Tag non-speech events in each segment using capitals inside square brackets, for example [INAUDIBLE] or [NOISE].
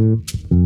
Mm-hmm.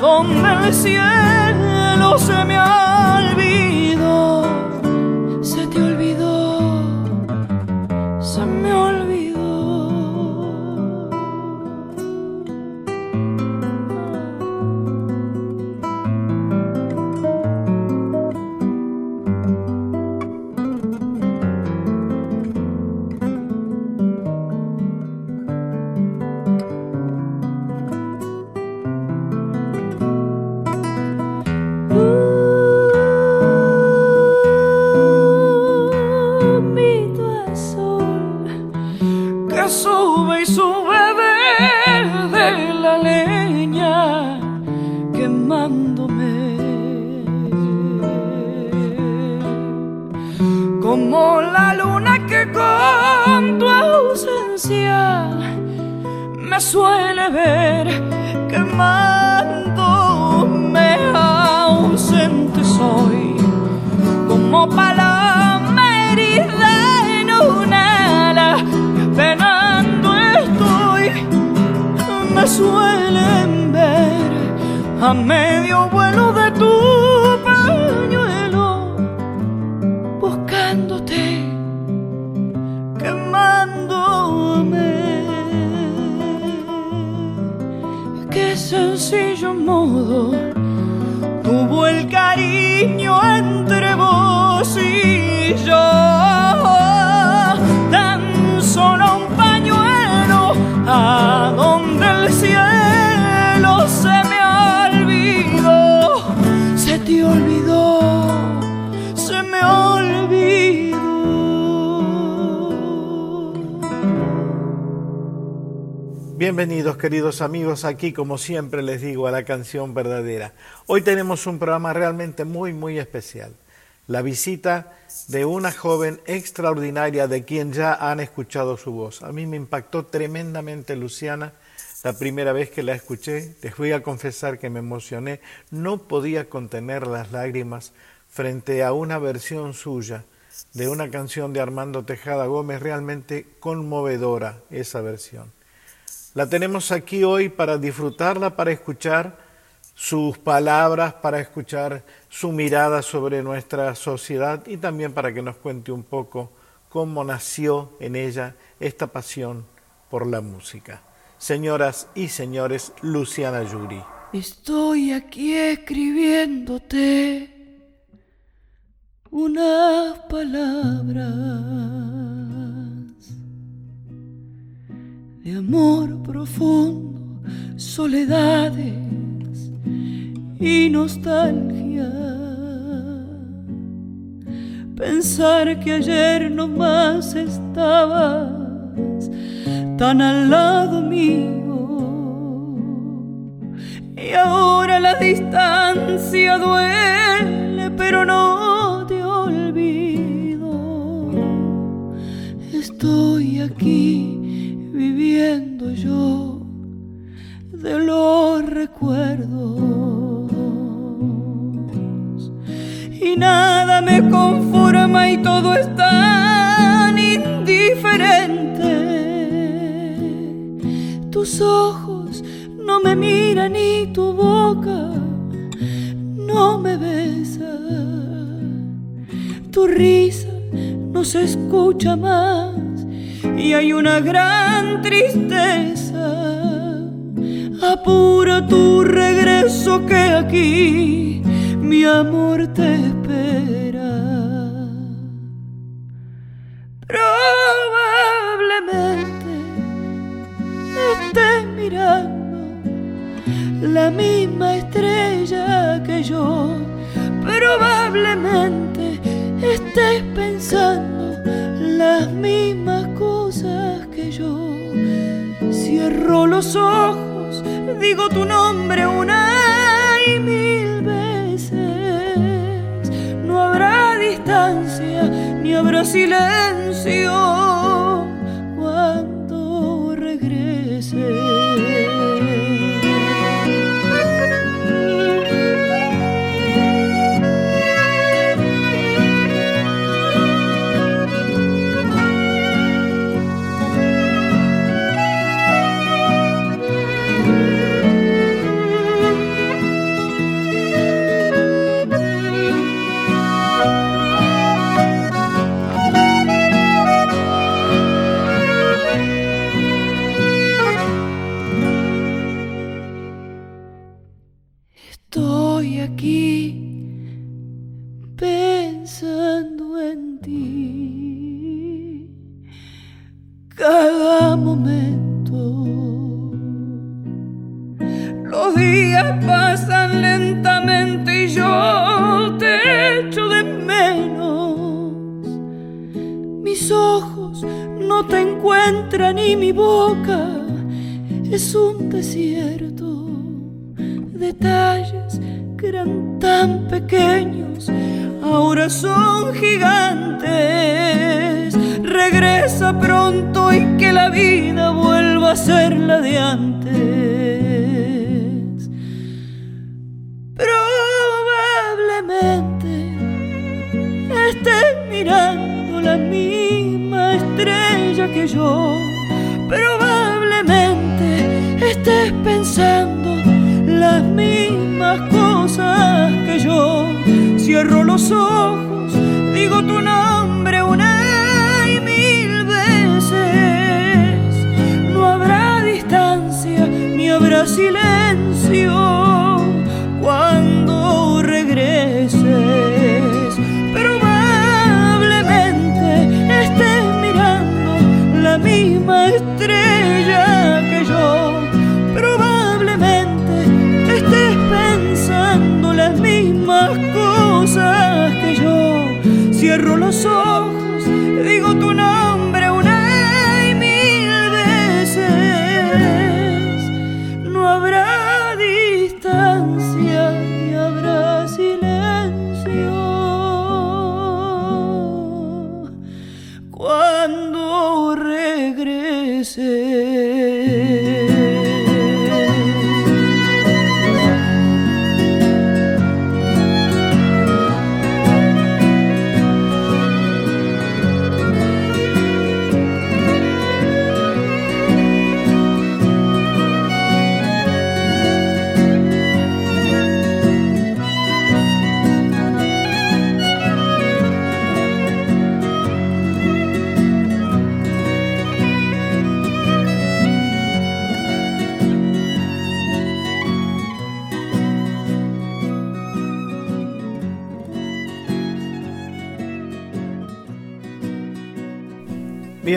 donde el cielo se me ha olvidado. Bienvenidos queridos amigos, aquí como siempre les digo a la canción verdadera. Hoy tenemos un programa realmente muy muy especial. La visita de una joven extraordinaria de quien ya han escuchado su voz. A mí me impactó tremendamente Luciana la primera vez que la escuché. Les voy a confesar que me emocioné. No podía contener las lágrimas frente a una versión suya de una canción de Armando Tejada Gómez realmente conmovedora esa versión. La tenemos aquí hoy para disfrutarla, para escuchar sus palabras, para escuchar su mirada sobre nuestra sociedad y también para que nos cuente un poco cómo nació en ella esta pasión por la música. Señoras y señores, Luciana Yuri. Estoy aquí escribiéndote unas palabras de amor profundo, soledades y nostalgia. Pensar que ayer nomás estabas tan al lado mío, y ahora la distancia duele, pero no te olvido. Estoy aquí viviendo yo de los recuerdos y nada me conforma y todo es tan indiferente. Tus ojos no me miran y tu boca no me besa. Tu risa no se escucha más y hay una gran tristeza. Apura tu regreso que aquí mi amor te espera. Probablemente estés mirando la misma estrella que yo. Probablemente estés pensando las mismas los ojos, digo tu nombre una y mil veces. No habrá distancia ni habrá silencio cuando regrese. Pensando en ti cada momento. Los días pasan lentamente y yo te echo de menos. Mis ojos no te encuentran y mi boca es un desierto. Detalles que eran tan pequeños ahora son gigantes. Regresa pronto y que la vida vuelva a ser la de antes. Probablemente estés mirando la misma estrella que yo. Probablemente estés pensando las mismas cosas que yo. Cierro los ojos, digo tu nombre una y mil veces. No habrá distancia ni habrá silencio Cierro los ojos, digo tu nombre una y mil veces. No habrá distancia ni habrá silencio cuando regrese.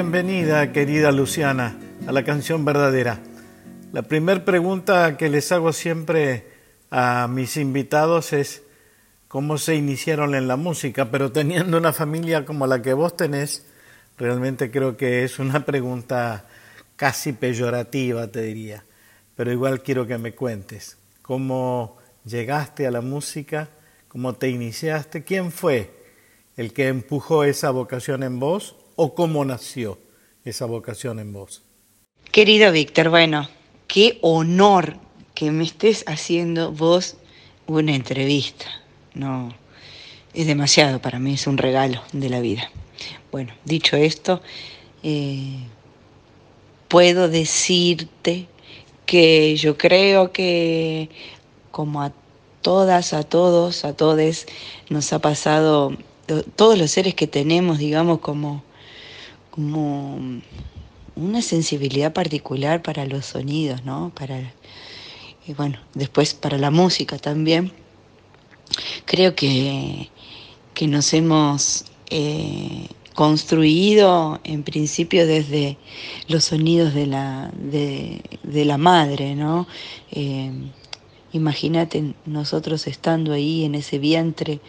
Bienvenida, querida Luciana, a la canción verdadera. La primera pregunta que les hago siempre a mis invitados es cómo se iniciaron en la música, pero teniendo una familia como la que vos tenés, realmente creo que es una pregunta casi peyorativa, te diría. pero igual quiero que me cuentes cómo llegaste a la música, cómo te iniciaste, quién fue el que empujó esa vocación en vos o cómo nació esa vocación en vos. Querido Víctor, bueno, qué honor que me estés haciendo vos una entrevista. No, es demasiado para mí, es un regalo de la vida. Bueno, dicho esto, eh, puedo decirte que yo creo que como a todas, a todos, a todes, nos ha pasado, todos los seres que tenemos, digamos, como, como una sensibilidad particular para los sonidos, ¿no? Para, y bueno, después para la música también. Creo que, que nos hemos eh, construido en principio desde los sonidos de la, de, la madre, ¿no? Eh, imagínate nosotros estando ahí en ese vientre,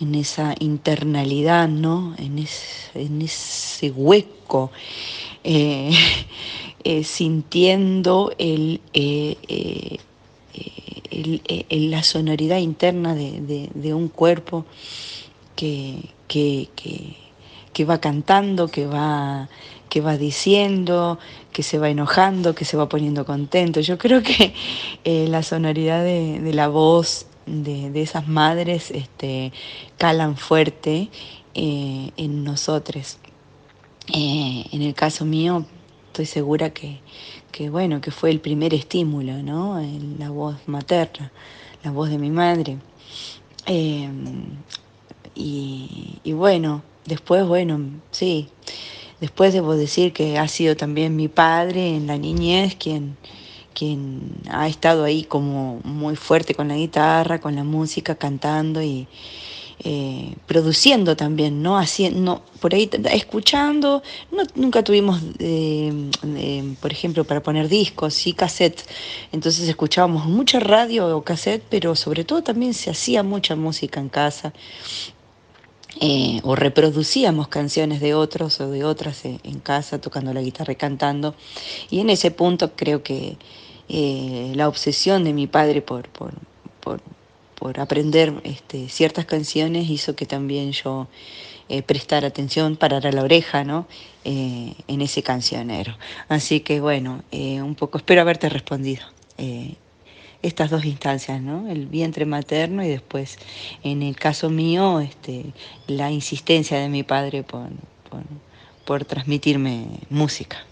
en esa internalidad, ¿no? En, ese hueco, eh, [LAUGHS] eh, sintiendo el, la sonoridad interna de, un cuerpo que, va cantando, que va, diciendo, que se va enojando, que se va poniendo contento. Yo creo que eh, la sonoridad de, la voz de, esas madres este, calan fuerte eh, en nosotros. Eh, en el caso mío, estoy segura que, bueno, que fue el primer estímulo, ¿no? La voz materna, la voz de mi madre. y bueno, Después, bueno, sí, después debo decir que ha sido también mi padre en la niñez quien, quien ha estado ahí como muy fuerte con la guitarra, con la música, cantando y eh, produciendo también, ¿no? Haciendo, por ahí escuchando, nunca tuvimos, eh, eh, por ejemplo, para poner discos, sí cassette, entonces escuchábamos mucha radio o cassette, pero sobre todo también se hacía mucha música en casa eh, o reproducíamos canciones de otros o de otras en, casa tocando la guitarra y cantando. Y en ese punto creo que eh, la obsesión de mi padre por, por, aprender este, ciertas canciones hizo que también yo eh, prestara atención, parara la oreja ¿no? en ese cancionero. Así que bueno, un poco espero haberte respondido estas dos instancias, ¿no? El vientre materno y después, en el caso mío, este, la insistencia de mi padre por, por, transmitirme música.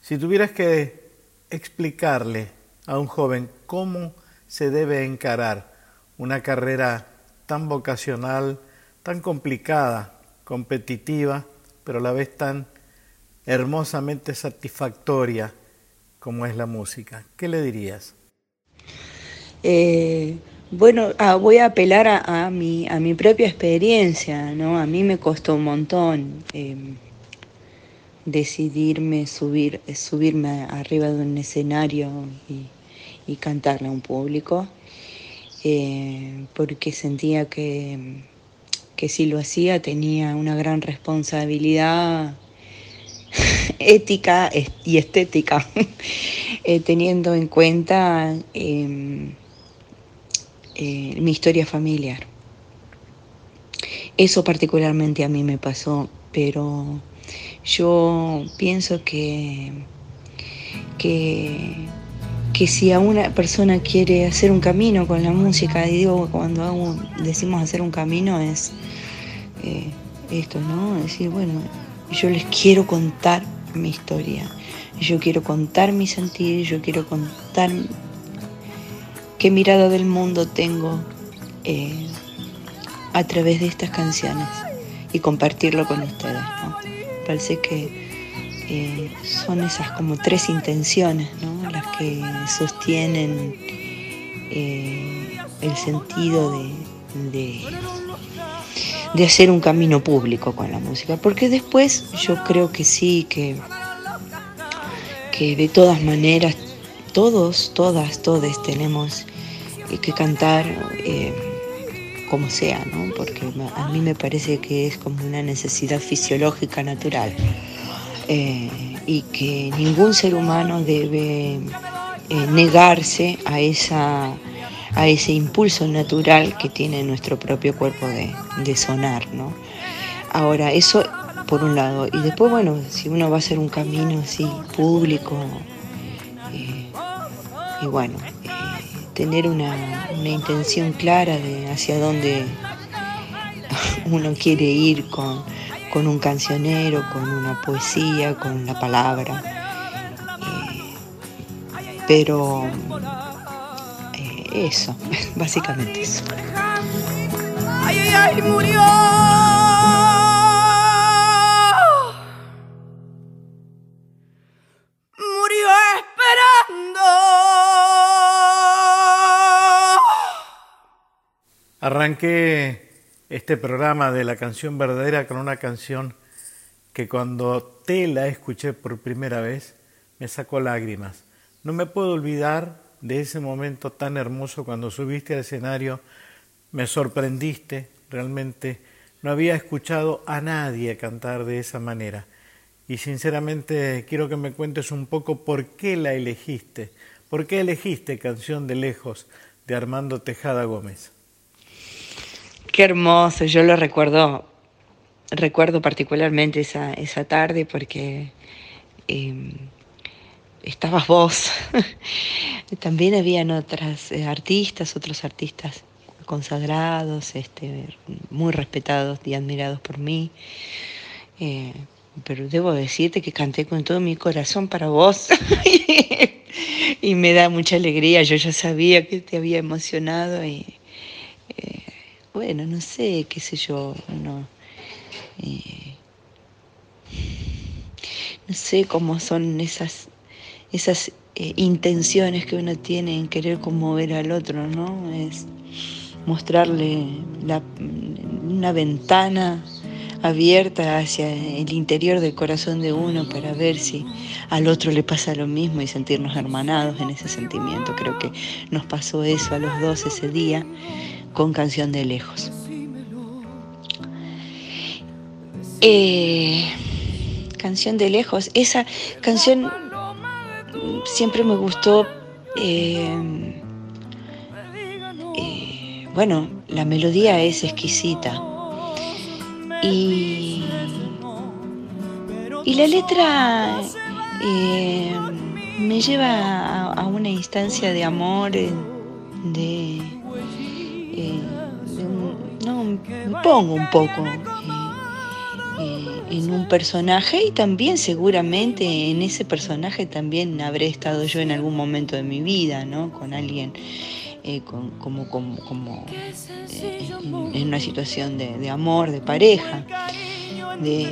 Si tuvieras que explicarle a un joven cómo se debe encarar una carrera tan vocacional, tan complicada, competitiva, pero a la vez tan hermosamente satisfactoria como es la música, ¿qué le dirías? Eh, bueno, ah, voy a apelar a, mi, a mi propia experiencia, ¿no? A mí me costó un montón em, decidirme subir, subirme arriba de un escenario y, cantarle a un público, eh, porque sentía que, que si lo hacía tenía una gran responsabilidad [LAUGHS] ética y estética, [LAUGHS] eh, teniendo en cuenta em, eh, mi historia familiar. Eso particularmente a mí me pasó, pero yo pienso que, que, que si a una persona quiere hacer un camino con la música, y digo, cuando decimos hacer un camino es eh, esto, ¿no? Decir, bueno, yo les quiero contar mi historia, yo quiero contar mi sentir, yo quiero contar qué mirada del mundo tengo eh, a través de estas canciones y compartirlo con ustedes. Parece que eh, son esas como tres intenciones las que sostienen eh, el sentido de, de, hacer un camino público con la música. Porque después yo creo que sí, que, que de todas maneras todos, todas, todos tenemos que cantar eh, como sea, ¿no? Porque a mí me parece que es como una necesidad fisiológica natural eh, y que ningún ser humano debe eh, negarse a, esa, a ese impulso natural que tiene nuestro propio cuerpo de, de sonar, ¿no? Ahora, eso por un lado. Y después, bueno, si uno va a hacer un camino así público, eh, y bueno, tener una, una, intención clara de hacia dónde [LAUGHS] uno quiere ir con, con un cancionero, con una poesía, con la palabra. Eh, pero eso, [LAUGHS] básicamente eso. Ay, ay, murió. Arranqué este programa de la canción verdadera con una canción que cuando te la escuché por primera vez me sacó lágrimas. No me puedo olvidar de ese momento tan hermoso cuando subiste al escenario, me sorprendiste, realmente no había escuchado a nadie cantar de esa manera. Y sinceramente quiero que me cuentes un poco por qué la elegiste, por qué elegiste Canción de Lejos de Armando Tejada Gómez. Qué hermoso, yo lo recuerdo, recuerdo particularmente esa, esa tarde porque eh, estabas vos. [LAUGHS] También habían otras eh, artistas, otros artistas consagrados, este, muy respetados y admirados por mí. Eh, pero debo decirte que canté con todo mi corazón para vos. [LAUGHS] y me da mucha alegría. Yo ya sabía que te había emocionado y bueno, no sé, qué sé yo, no, eh, no sé cómo son esas, esas eh, intenciones que uno tiene en querer conmover al otro, ¿no? Es mostrarle una ventana abierta hacia el interior del corazón de uno para ver si al otro le pasa lo mismo y sentirnos hermanados en ese sentimiento. Creo que nos pasó eso a los dos ese día con Canción de Lejos. Eh, canción de Lejos, esa canción siempre me gustó. Eh, eh, bueno, la melodía es exquisita. Y, y la letra eh, me lleva a, a, una instancia de amor, de, no, me pongo un poco en un personaje y también seguramente en ese personaje también habré estado yo en algún momento de mi vida, ¿no? Con alguien eh, con, como, como, como eh, en, una situación de, de, amor, de pareja, de,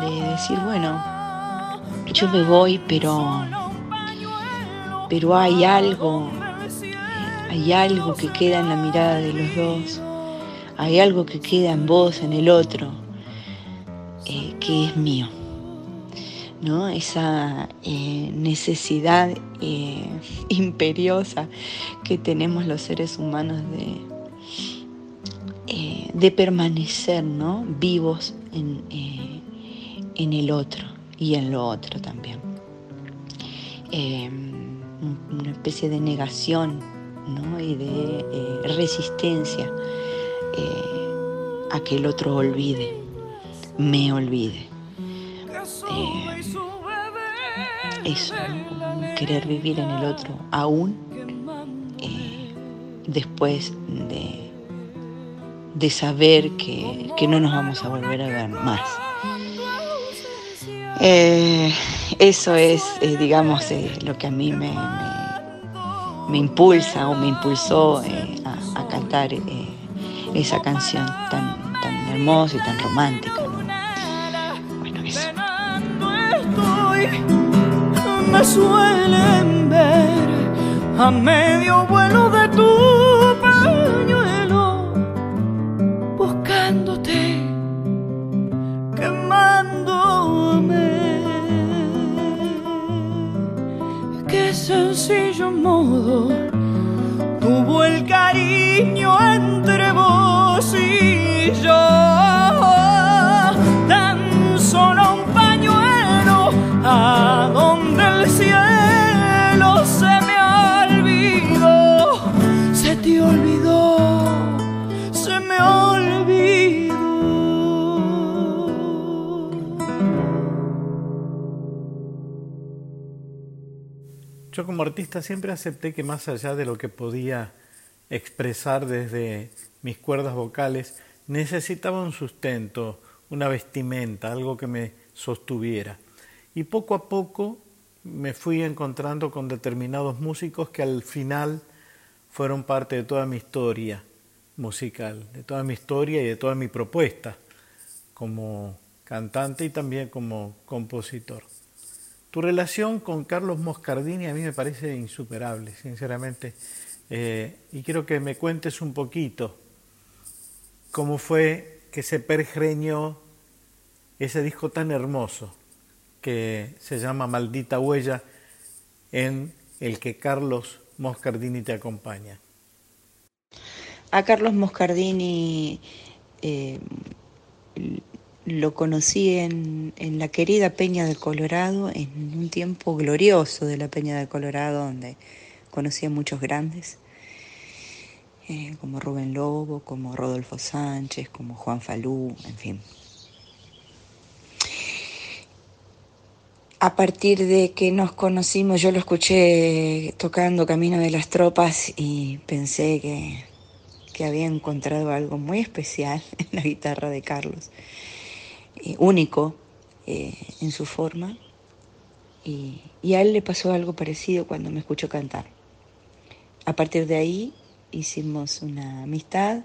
de decir, bueno, yo me voy, pero, pero hay algo, hay algo que queda en la mirada de los dos hay algo que queda en vos, en el otro, eh, que es mío. ¿no? Esa eh, necesidad eh, [LAUGHS] imperiosa que tenemos los seres humanos de, de permanecer ¿no? vivos en, en, el otro y en lo otro también. una especie de negación ¿no? y de resistencia eh, a que el otro olvide, me olvide. Eh, eso, querer vivir en el otro aún eh, después de, de saber que, que, no nos vamos a volver a ver más. Eh, eso es, eh, digamos, lo que a mí me, me, impulsa o me impulsó a, a, cantar esa canción tan, tan hermosa y tan romántica. ¿no? Bueno, eso. Me suelen ver a medio vuelo de tu sencillo modo tuvo el cariño entre vos y yo. Como artista siempre acepté que más allá de lo que podía expresar desde mis cuerdas vocales, necesitaba un sustento, una vestimenta, algo que me sostuviera. Y poco a poco me fui encontrando con determinados músicos que al final fueron parte de toda mi historia musical, de toda mi historia y de toda mi propuesta como cantante y también como compositor. Tu relación con Carlos Moscardini a mí me parece insuperable, sinceramente, eh, y quiero que me cuentes un poquito cómo fue que se pergreñó ese disco tan hermoso que se llama Maldita Huella, en el que Carlos Moscardini te acompaña. A Carlos Moscardini eh, lo conocí en, en, la querida Peña del Colorado, en un tiempo glorioso de la Peña del Colorado, donde conocí a muchos grandes, eh, como Rubén Lobo, como Rodolfo Sánchez, como Juan Falú, en fin. A partir de que nos conocimos, yo lo escuché tocando Camino de las Tropas y pensé que, que había encontrado algo muy especial [LAUGHS] en la guitarra de Carlos, eh, único eh, en su forma. Y, y, a él le pasó algo parecido cuando me escuchó cantar. A partir de ahí hicimos una amistad,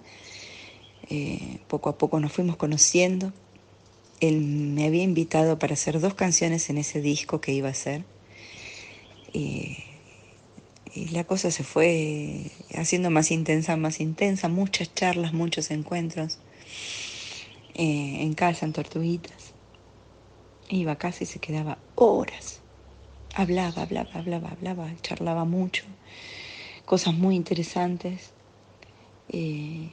eh, poco a poco nos fuimos conociendo él me había invitado para hacer dos canciones en ese disco que iba a hacer. Y, la cosa se fue haciendo más intensa, más intensa, muchas charlas, muchos encuentros eh, en casa, en Tortuguitas. Iba a casa y se quedaba horas. Hablaba, hablaba, hablaba, hablaba, charlaba mucho, cosas muy interesantes. Eh,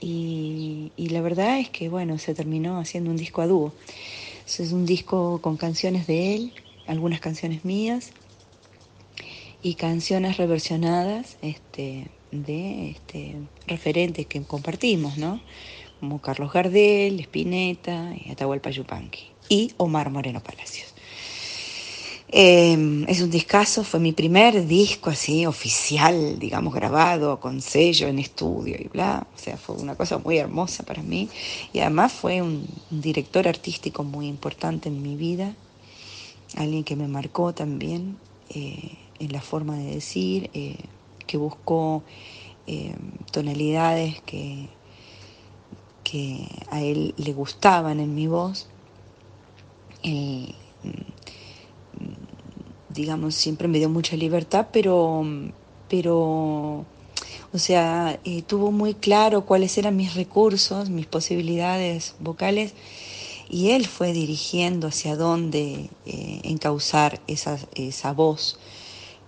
y, la verdad es que, bueno, se terminó haciendo un disco a dúo. Es un disco con canciones de él, algunas canciones mías y canciones reversionadas este, de este, referentes que compartimos, ¿no? Como Carlos Gardel, Spinetta Atahualpa Yupanqui y Omar Moreno Palacios. Em, es un discazo, fue mi primer disco así oficial, digamos, grabado con sello en estudio y bla. O sea, fue una cosa muy hermosa para mí. Y además fue un, director artístico muy importante en mi vida, alguien que me marcó también eh, en la forma de decir, eh, que buscó em, tonalidades que, que a él le gustaban en mi voz. Eh, digamos, siempre me dio mucha libertad, pero, pero o sea, eh, tuvo muy claro cuáles eran mis recursos, mis posibilidades vocales, y él fue dirigiendo hacia dónde eh, encauzar esa, esa voz.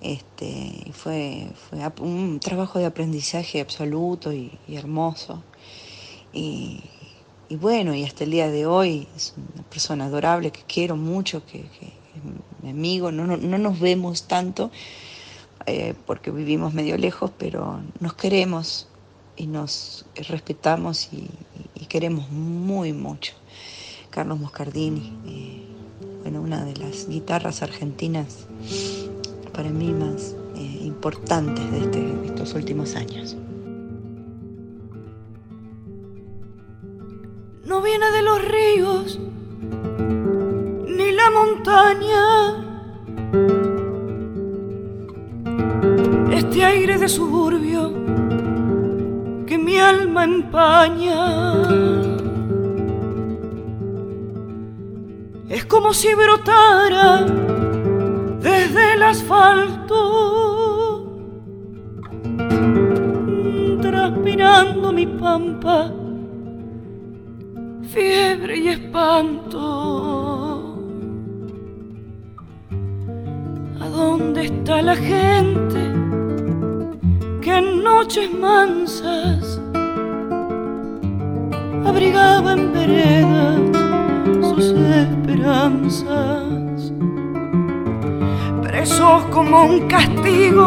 Este, fue, fue un trabajo de aprendizaje absoluto y, hermoso. Y, bueno, y hasta el día de hoy es una persona adorable que quiero mucho, que mi amigo, no, no, nos vemos tanto eh, porque vivimos medio lejos, pero nos queremos y nos respetamos y, queremos muy mucho. Carlos Moscardini, eh, bueno, una de las guitarras argentinas para mí más eh, importantes este, de estos últimos años. No viene de los ríos la montaña. Este aire de suburbio que mi alma empaña. Es como si brotara desde el asfalto, transpirando mi pampa, fiebre y espanto. ¿Dónde está la gente que en noches mansas abrigaba en veredas sus esperanzas? Presos como un castigo,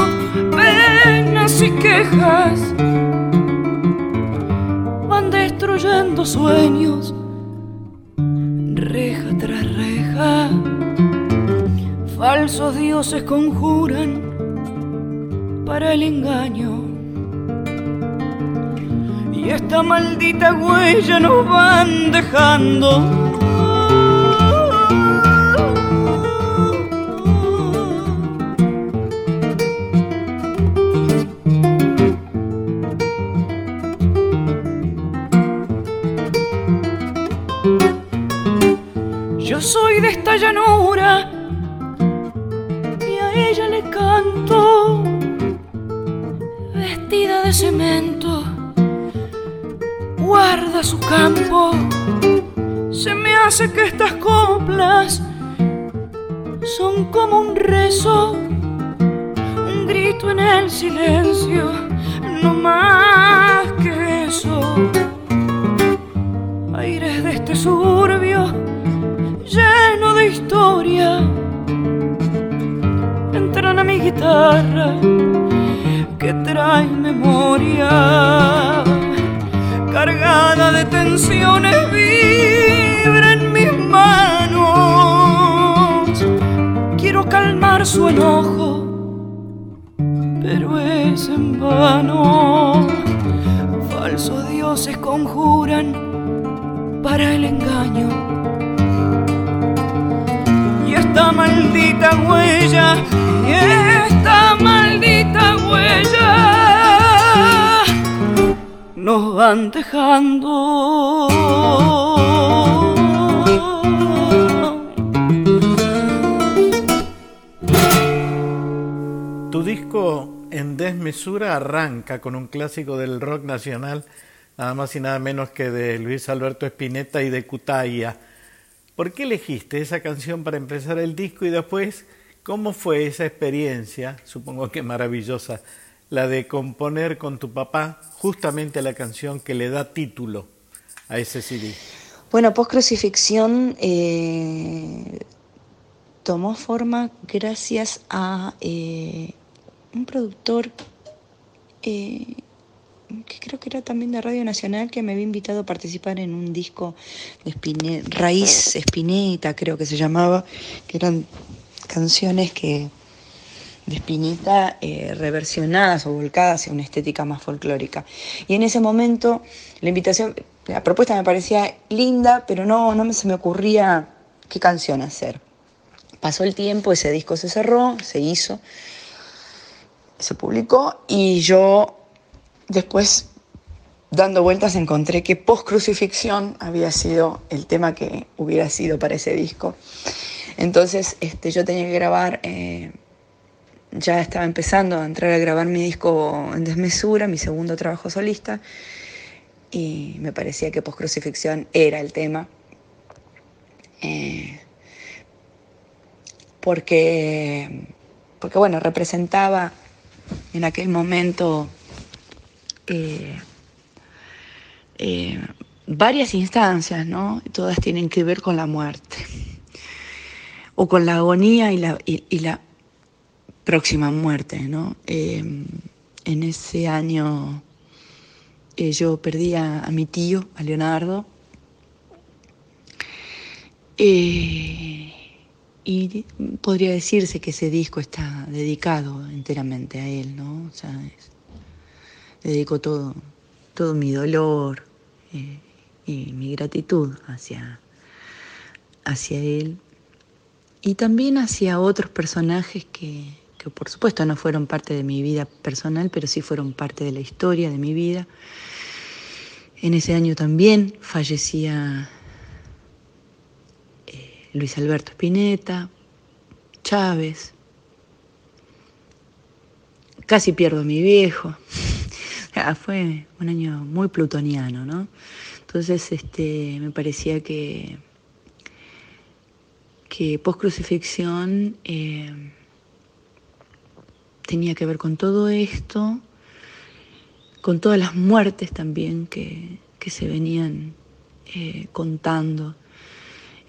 penas y quejas van destruyendo sueños, reja tras reja falsos dioses conjuran para el engaño. Y esta maldita huella nos van dejando para el engaño esta maldita huella, esta maldita huella nos van dejando. Tu disco en desmesura arranca con un clásico del rock nacional, nada más y nada menos que de Luis Alberto Spinetta y de Cutaya ¿Por qué elegiste esa canción para empezar el disco y después cómo fue esa experiencia, supongo que maravillosa, la de componer con tu papá justamente la canción que le da título a ese CD? Bueno, Post Crucifixión eh, tomó forma gracias a eh, un productor eh, que creo que era también de Radio Nacional, que me había invitado a participar en un disco de Raíz Espineta, creo que se llamaba, que eran canciones que de Espineta eh, reversionadas o volcadas hacia una estética más folclórica. Y en ese momento la invitación, la propuesta me parecía linda, pero no, no se me ocurría qué canción hacer. Pasó el tiempo, ese disco se cerró, se hizo, se publicó y yo Después, dando vueltas, encontré que post crucifixión había sido el tema que hubiera sido para ese disco. Entonces, este, yo tenía que grabar, eh, ya estaba empezando a entrar a grabar mi disco en desmesura, mi segundo trabajo solista, y me parecía que post crucifixión era el tema. Eh, porque, porque, bueno, representaba en aquel momento eh, eh, varias instancias, ¿no? Todas tienen que ver con la muerte, o con la agonía y la, próxima muerte, ¿no? Eh, en ese año yo perdí a, mi tío, a Leonardo, y podría decirse que ese disco está dedicado enteramente a él, ¿no? Dedico todo, todo mi dolor eh, y mi gratitud hacia, hacia él y también hacia otros personajes que, que por supuesto no fueron parte de mi vida personal, pero sí fueron parte de la historia de mi vida. En ese año también fallecía eh, Luis Alberto Spinetta, Chávez, casi pierdo a mi viejo. Fue un año muy plutoniano, ¿no? Entonces, este, me parecía que, que post-crucifixión eh, tenía que ver con todo esto, con todas las muertes también que, se venían eh, contando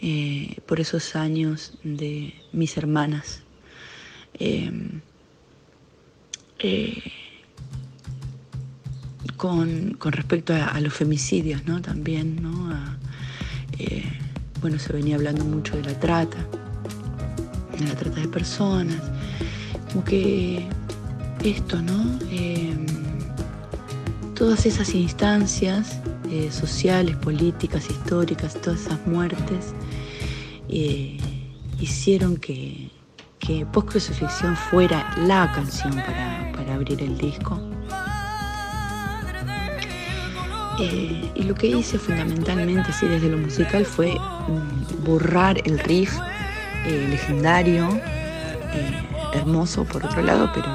eh, por esos años de mis hermanas con, respecto a, los femicidios, ¿no? También, ¿no? Eh, bueno, se venía hablando mucho de la trata, de la trata de personas, como que esto, ¿no? Em, todas esas instancias eh, sociales, políticas, históricas, todas esas muertes, eh, hicieron que, que Post Crucifixión fuera la canción para, para abrir el disco. Eh, y lo que hice fundamentalmente, así desde lo musical, fue mm, borrar el riff eh, legendario, eh, hermoso por otro lado, pero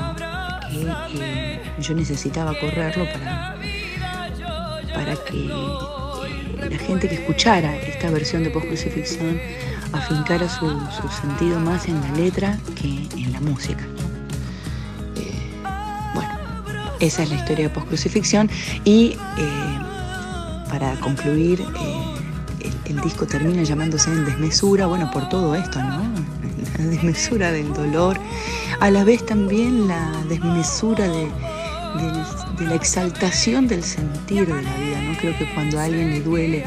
que yo necesitaba correrlo para, para que la gente que escuchara esta versión de post-crucifixión afincara su, su, sentido más en la letra que en la música. bueno, esa es la historia de post-crucifixión y para concluir, eh, el, disco termina llamándose En Desmesura, bueno, por todo esto, ¿no? [LAUGHS] La desmesura del dolor, a la vez también la desmesura de, la exaltación del sentir de la vida, ¿no? Creo que cuando a alguien le duele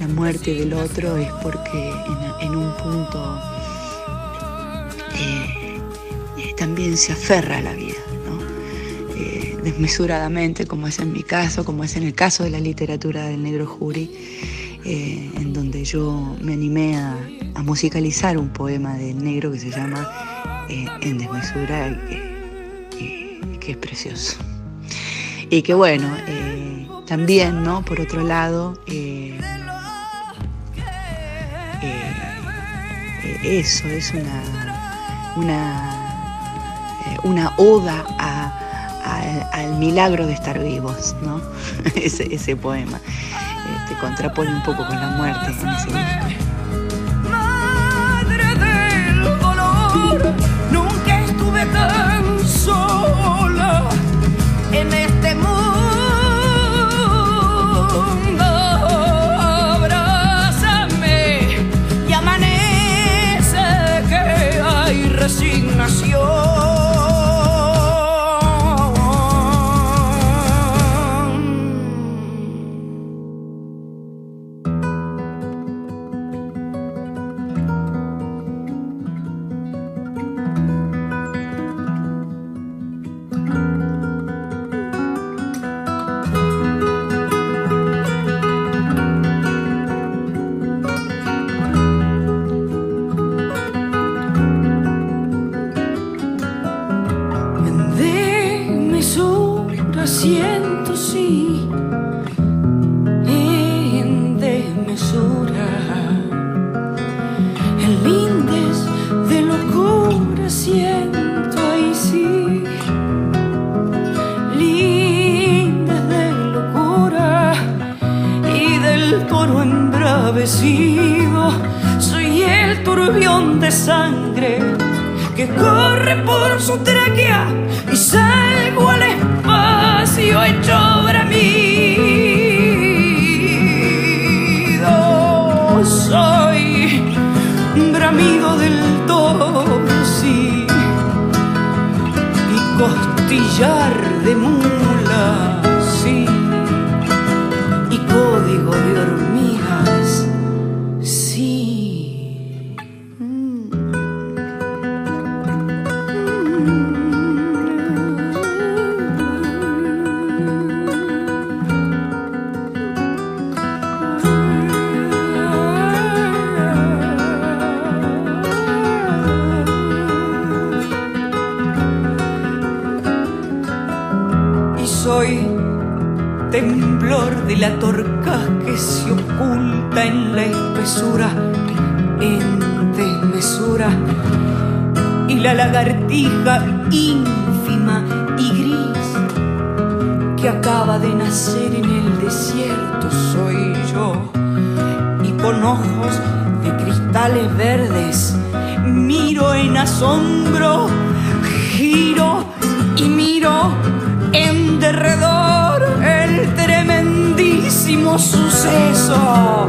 la muerte del otro es porque en, un punto eh, también se aferra a la vida desmesuradamente, como es en mi caso, como es en el caso de la literatura del negro Jury, eh, en donde yo me animé a, musicalizar un poema del negro que se llama eh, En desmesura, que, es precioso. Y que bueno, eh, también, ¿no? Por otro lado, eso es una, una, una oda a al, milagro de estar vivos, ¿no? [LAUGHS] ese, ese poema. Te este, contrapone un poco con la muerte en ese disco. Nunca estuve tan sola en este costillar de mula, de nacer en el desierto soy yo, y con ojos de cristales verdes miro en asombro, giro y miro en derredor el tremendísimo suceso.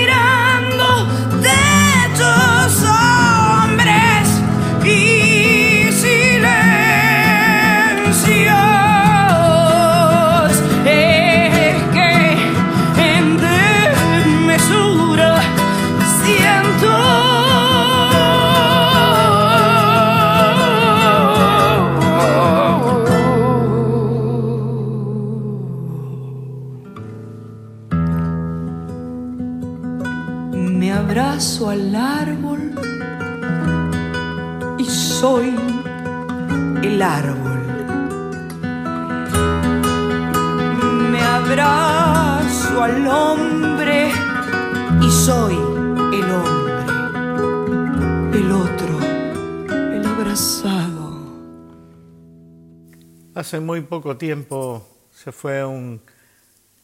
Hace muy poco tiempo se fue un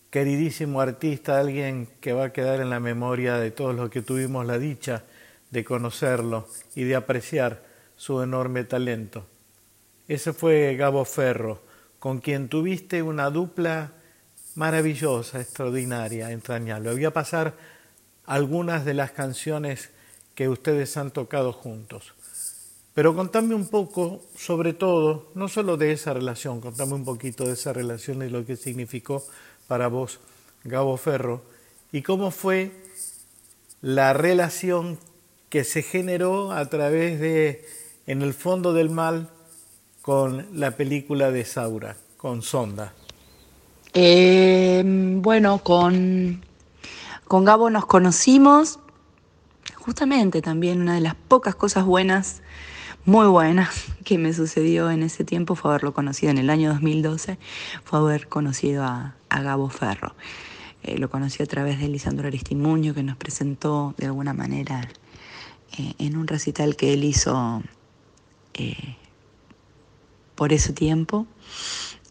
queridísimo artista, alguien que va a quedar en la memoria de todos los que tuvimos la dicha de conocerlo y de apreciar su enorme talento. Ese fue Gabo Ferro, con quien tuviste una dupla maravillosa, extraordinaria, entrañable. Voy a pasar algunas de las canciones que ustedes han tocado juntos. Pero contame un poco, sobre todo, no solo de esa relación, contame un poquito de esa relación y lo que significó para vos, Gabo Ferro, y cómo fue la relación que se generó a través de En el fondo del mal con la película de Saura, con Sonda. Eh, bueno, con, con Gabo nos conocimos, justamente también una de las pocas cosas buenas, muy buenas, que me sucedió en ese tiempo fue haberlo conocido en el año 2012, fue haber conocido a, a Gabo Ferro. Eh, lo conocí a través de Lisandro Aristimuño, que nos presentó de alguna manera eh, en un recital que él hizo eh, por ese tiempo,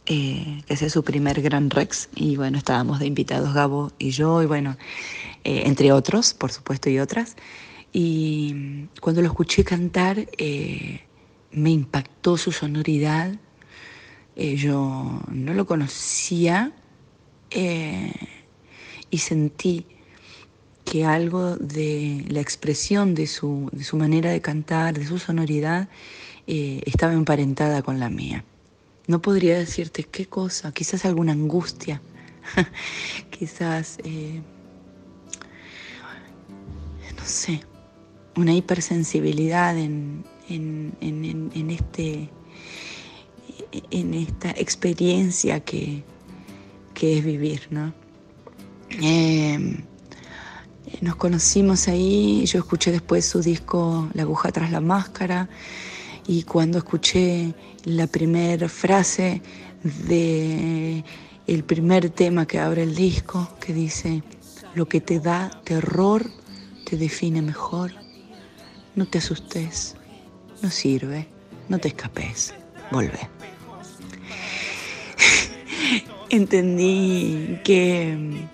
que sea su primer Gran Rex. Y bueno, estábamos de invitados Gabo y yo, y bueno, entre otros, por supuesto, y otras. Y cuando lo escuché cantar, eh, me impactó su sonoridad. Eh, yo no lo conocía eh, y sentí que algo de la expresión de su, de su manera de cantar, de su sonoridad, estaba emparentada con la mía. No podría decirte qué cosa, quizás alguna angustia, [LAUGHS] quizás, no sé, una hipersensibilidad en, en, en, en- este, en esta experiencia que, que es vivir, ¿no? Eh, nos conocimos ahí, yo escuché después su disco La aguja tras la máscara y cuando escuché la primera frase de el primer tema que abre el disco que dice lo que te da terror te define mejor, no te asustes, no sirve, no te escapes, volvé. [LAUGHS] Entendí que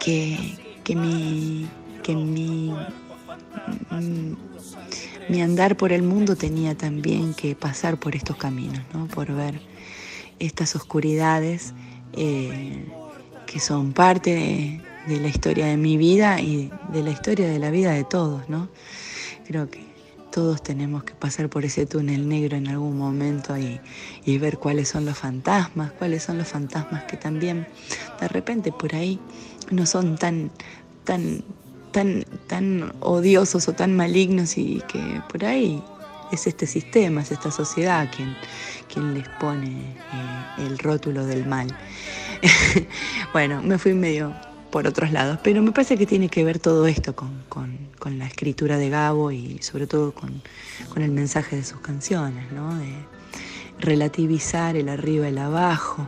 que, que mi, que mi, mm, mi andar por el mundo tenía también que pasar por estos caminos, ¿no? por ver estas oscuridades eh, que son parte de, de la historia de mi vida y de la historia de la vida de todos. ¿no? Creo que todos tenemos que pasar por ese túnel negro en algún momento y, y ver cuáles son los fantasmas, cuáles son los fantasmas que también de repente por ahí no son tan, tan, tan, tan odiosos o tan malignos y que por ahí es este sistema, es esta sociedad quien, quien les pone eh, el rótulo del mal. [LAUGHS] bueno, me fui medio por otros lados, pero me parece que tiene que ver todo esto con, con- la escritura de Gabo y sobre todo con, con el mensaje de sus canciones, ¿no? De relativizar el arriba y el abajo,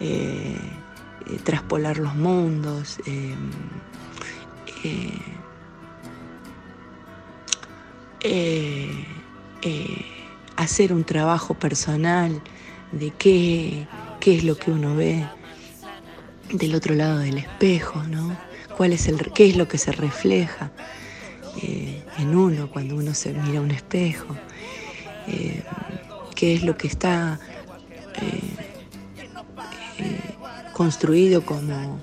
eh, eh, traspolar los mundos, eh, hacer un trabajo personal de qué, qué es lo que uno ve del otro lado del espejo, ¿no? ¿Cuál es el, ¿Qué es lo que se refleja eh, en uno cuando uno se mira a un espejo? Eh, ¿Qué es lo que está construido como,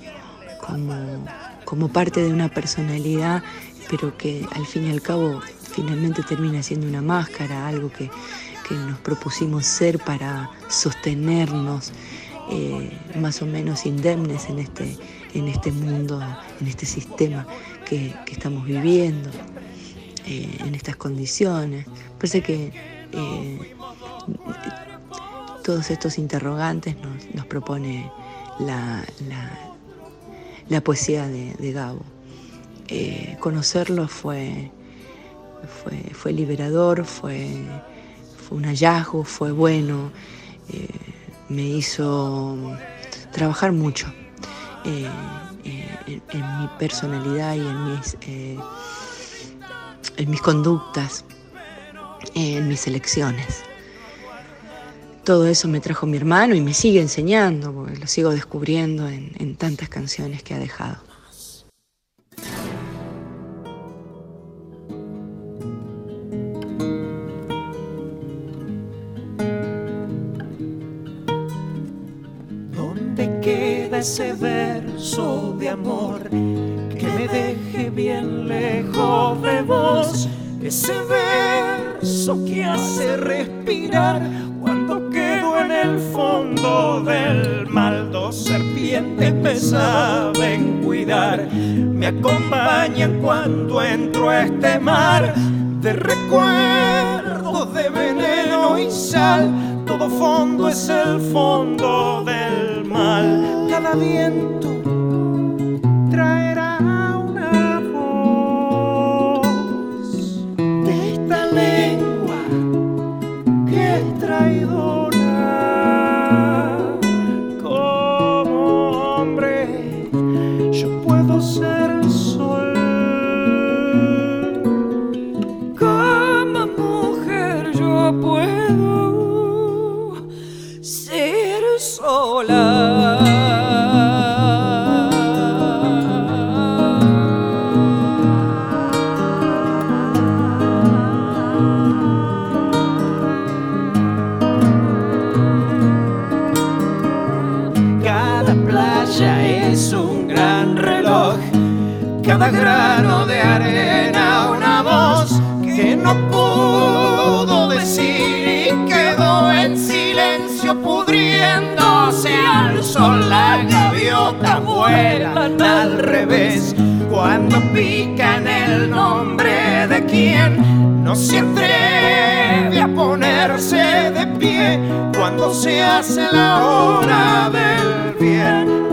como, como parte de una personalidad, pero que al fin y al cabo finalmente termina siendo una máscara, algo que, nos propusimos ser para sostenernos eh, más o menos indemnes en este, en este mundo, en este sistema que, estamos viviendo, eh, en estas condiciones. Parece que eh, todos estos interrogantes nos, propone la, la, poesía de, Gabo. conocerlo fue fue, liberador, fue, un hallazgo, fue bueno, me hizo trabajar mucho eh, eh, en, mi personalidad y en mis, en mis conductas, en mis elecciones. Todo eso me trajo mi hermano y me sigue enseñando, porque lo sigo descubriendo en tantas canciones que ha dejado. Ese verso de amor que me deje bien lejos de vos. Ese verso que hace respirar cuando quedo en el fondo del mal. Dos serpientes me saben cuidar, me acompañan cuando entro a este mar de recuerdos de veneno y sal. Todo fondo es el fondo del mal cada viento traerá gaviota vuela al revés cuando pican el nombre de quien no se atreve a ponerse de pie cuando se hace la hora del bien.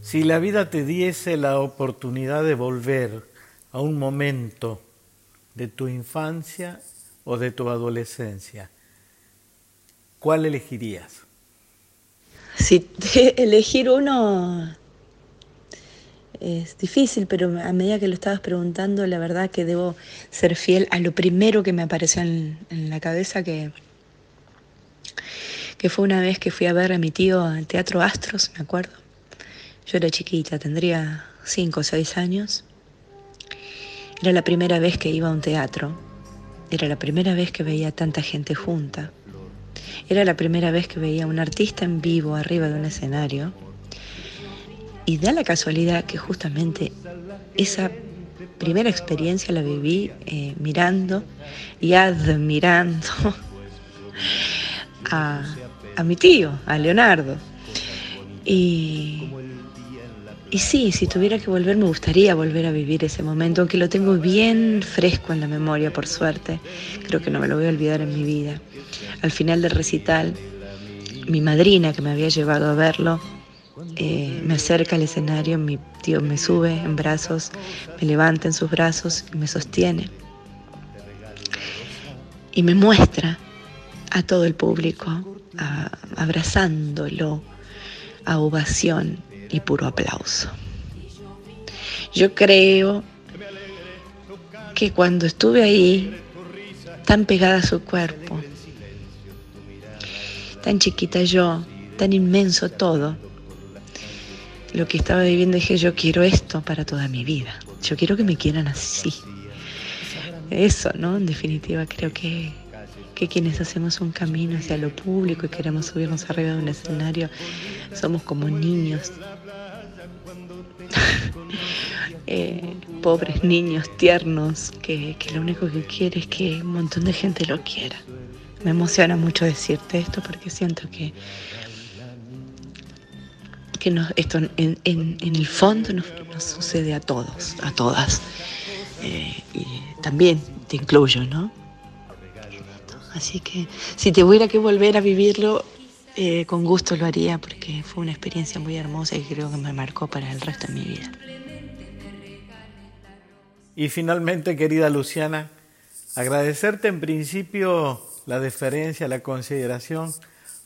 Si la vida te diese la oportunidad de volver a un momento de tu infancia o de tu adolescencia, ¿cuál elegirías? Si [LAUGHS] elegir uno es difícil, pero a medida que lo estabas preguntando, la verdad que debo ser fiel a lo primero que me apareció en, la cabeza, que, que fue una vez que fui a ver a mi tío al Teatro Astros, me acuerdo yo era chiquita, tendría cinco o seis años. Era la primera vez que iba a un teatro. Era la primera vez que veía tanta gente junta. Era la primera vez que veía a un artista en vivo arriba de un escenario. Y da la casualidad que justamente esa primera experiencia la viví eh, mirando y admirando a, a mi tío, a Leonardo. Y y sí, si tuviera que volver, me gustaría volver a vivir ese momento, aunque lo tengo bien fresco en la memoria, por suerte. Creo que no me lo voy a olvidar en mi vida. Al final del recital, mi madrina que me había llevado a verlo, eh, me acerca al escenario, mi tío me sube en brazos, me levanta en sus brazos y me sostiene. Y me muestra a todo el público, abrazándolo a ovación y puro aplauso. Yo creo que cuando estuve ahí, tan pegada a su cuerpo, tan chiquita yo, tan inmenso todo, lo que estaba viviendo dije, yo quiero esto para toda mi vida, yo quiero que me quieran así. Eso, ¿no? En definitiva, creo que, que quienes hacemos un camino hacia lo público y queremos subirnos arriba de un escenario, somos como niños [LAUGHS] Eh, pobres niños tiernos que, lo único que quiere es que un montón de gente lo quiera. Me emociona mucho decirte esto porque siento que, que esto en, el fondo nos, sucede a todos, a todas. Eh, y también te incluyo, ¿no? Así que si te hubiera que volver a vivirlo, eh, con gusto lo haría porque fue una experiencia muy hermosa y creo que me marcó para el resto de mi vida. Y finalmente, querida Luciana, agradecerte en principio la deferencia, la consideración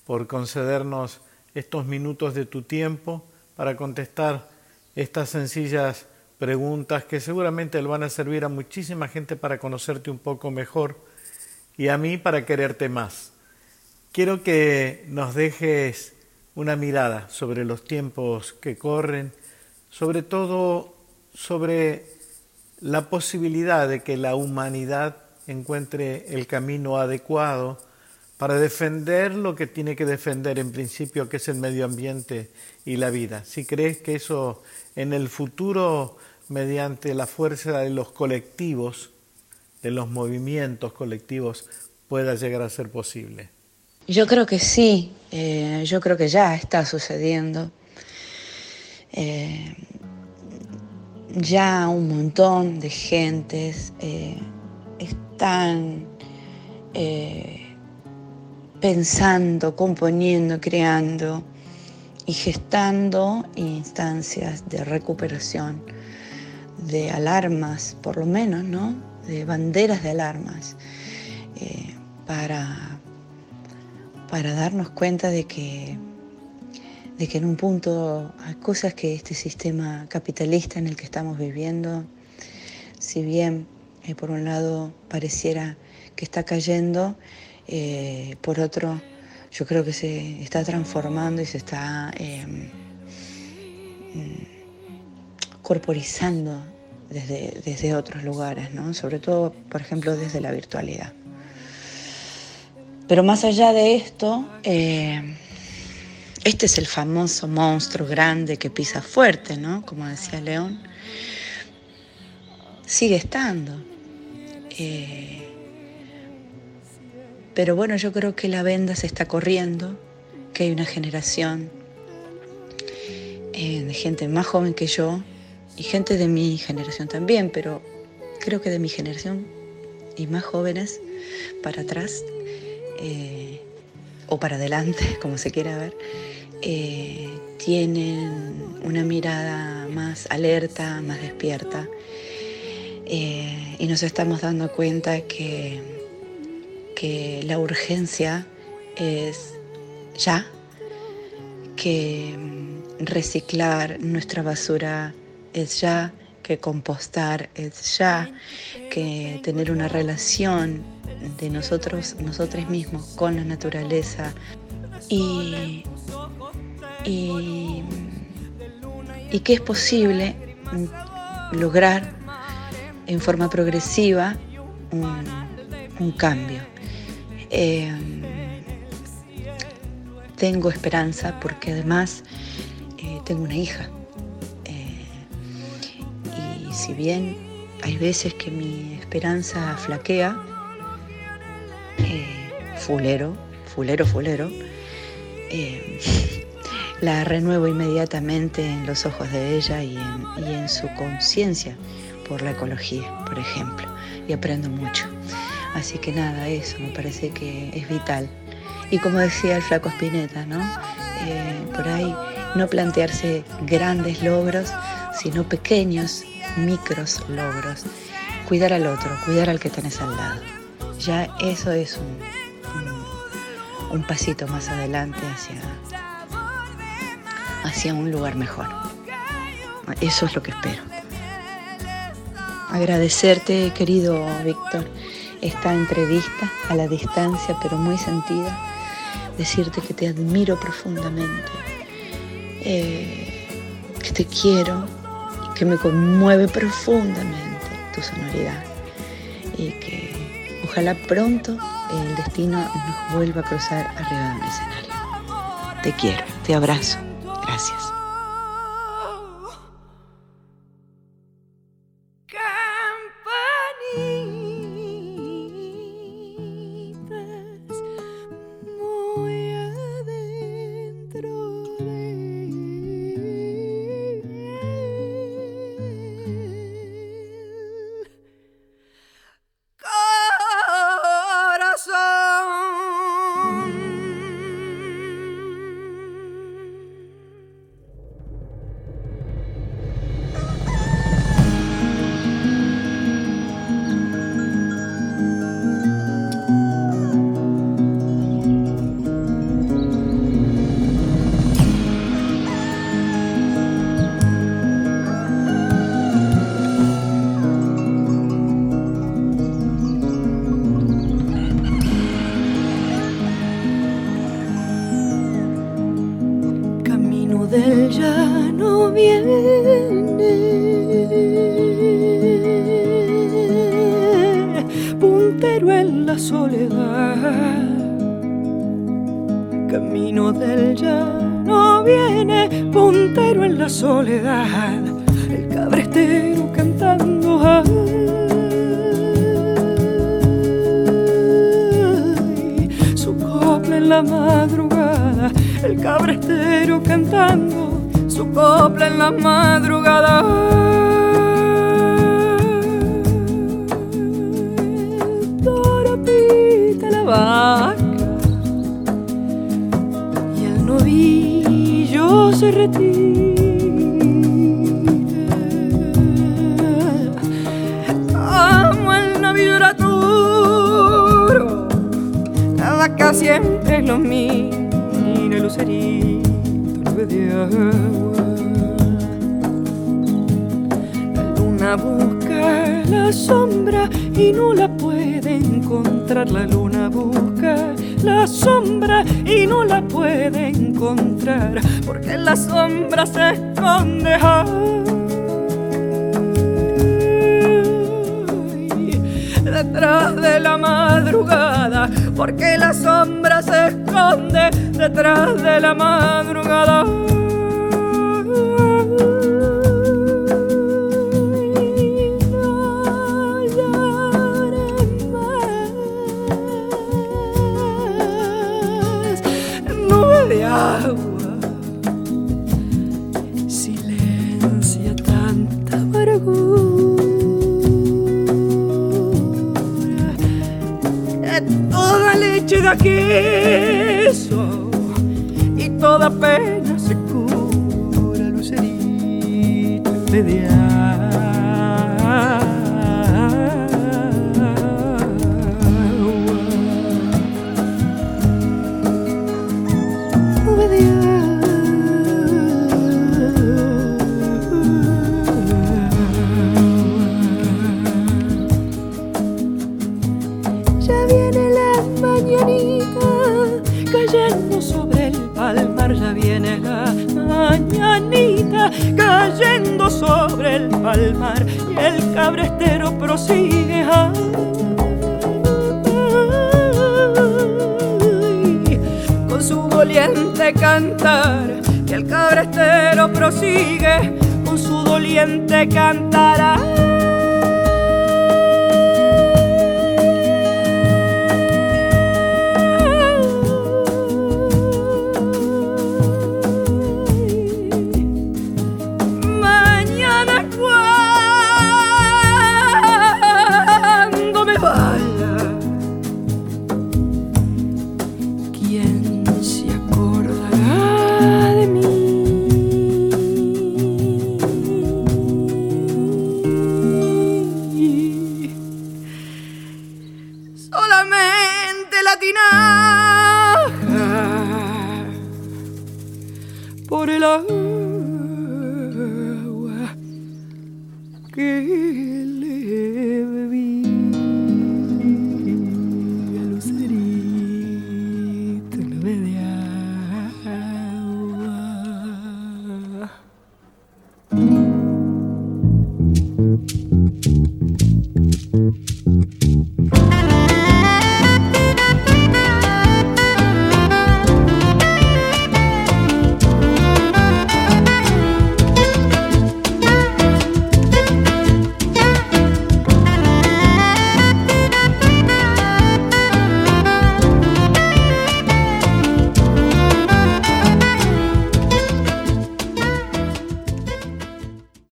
por concedernos estos minutos de tu tiempo para contestar estas sencillas preguntas que seguramente le van a servir a muchísima gente para conocerte un poco mejor y a mí para quererte más. Quiero que nos dejes una mirada sobre los tiempos que corren, sobre todo sobre la posibilidad de que la humanidad encuentre el camino adecuado para defender lo que tiene que defender en principio, que es el medio ambiente y la vida. Si crees que eso en el futuro, mediante la fuerza de los colectivos, de los movimientos colectivos, pueda llegar a ser posible. Yo creo que sí, eh, yo creo que ya está sucediendo. Eh, ya un montón de gentes eh, están pensando, componiendo, creando y gestando instancias de recuperación, de alarmas, por lo menos, ¿no? De banderas de alarmas, eh, para, para darnos cuenta de que de que en un punto hay cosas que este sistema capitalista en el que estamos viviendo, si bien eh, por un lado pareciera que está cayendo, eh, por otro yo creo que se está transformando y se está em, mm, corporizando desde, desde otros lugares, ¿no? sobre todo, por ejemplo, desde la virtualidad. Pero más allá de esto, eh, este es el famoso monstruo grande que pisa fuerte, ¿no? Como decía León. Sigue estando. Eh, pero bueno, yo creo que la venda se está corriendo, que hay una generación eh, de gente más joven que yo y gente de mi generación también, pero creo que de mi generación y más jóvenes para atrás eh, o para adelante, [LAUGHS] como se quiera ver, eh, tienen una mirada más alerta, más despierta. Y nos estamos dando cuenta que, que la urgencia es ya, que reciclar nuestra basura es ya, que compostar es ya, que tener una relación de nosotros, nosotros mismos con la naturaleza y y, que es posible lograr en forma progresiva un, cambio. Eh, tengo esperanza porque además eh, tengo una hija. Eh, y si bien hay veces que mi esperanza flaquea, fulero, fulero, fulero, la renuevo inmediatamente en los ojos de ella y en, su conciencia por la ecología, por ejemplo, y aprendo mucho. Así que nada, eso me parece que es vital. Y como decía el flaco Spinetta, ¿no? Eh, por ahí no plantearse grandes logros, sino pequeños, micros logros. Cuidar al otro, cuidar al que tenés al lado. Ya eso es un, un pasito más adelante hacia, hacia un lugar mejor. Eso es lo que espero. Agradecerte, querido Víctor, esta entrevista a la distancia, pero muy sentida. Decirte que te admiro profundamente, eh, que te quiero, que me conmueve profundamente tu sonoridad y que ojalá pronto el destino nos vuelva a cruzar arriba de un escenario. Te quiero, te abrazo. Gracias. Amo el navío navigaturo, nada que siempre lo mío, ni el lucerito nube de agua. La luna busca la sombra y no la puede encontrar, la luna busca la sombra y no la puede encontrar, porque la sombra se esconde. Detrás de la madrugada, porque la sombra se esconde detrás de la madrugada. cayendo sobre el palmar y el cabrestero prosigue. con su doliente cantar y el cabrestero prosigue con su doliente cantar.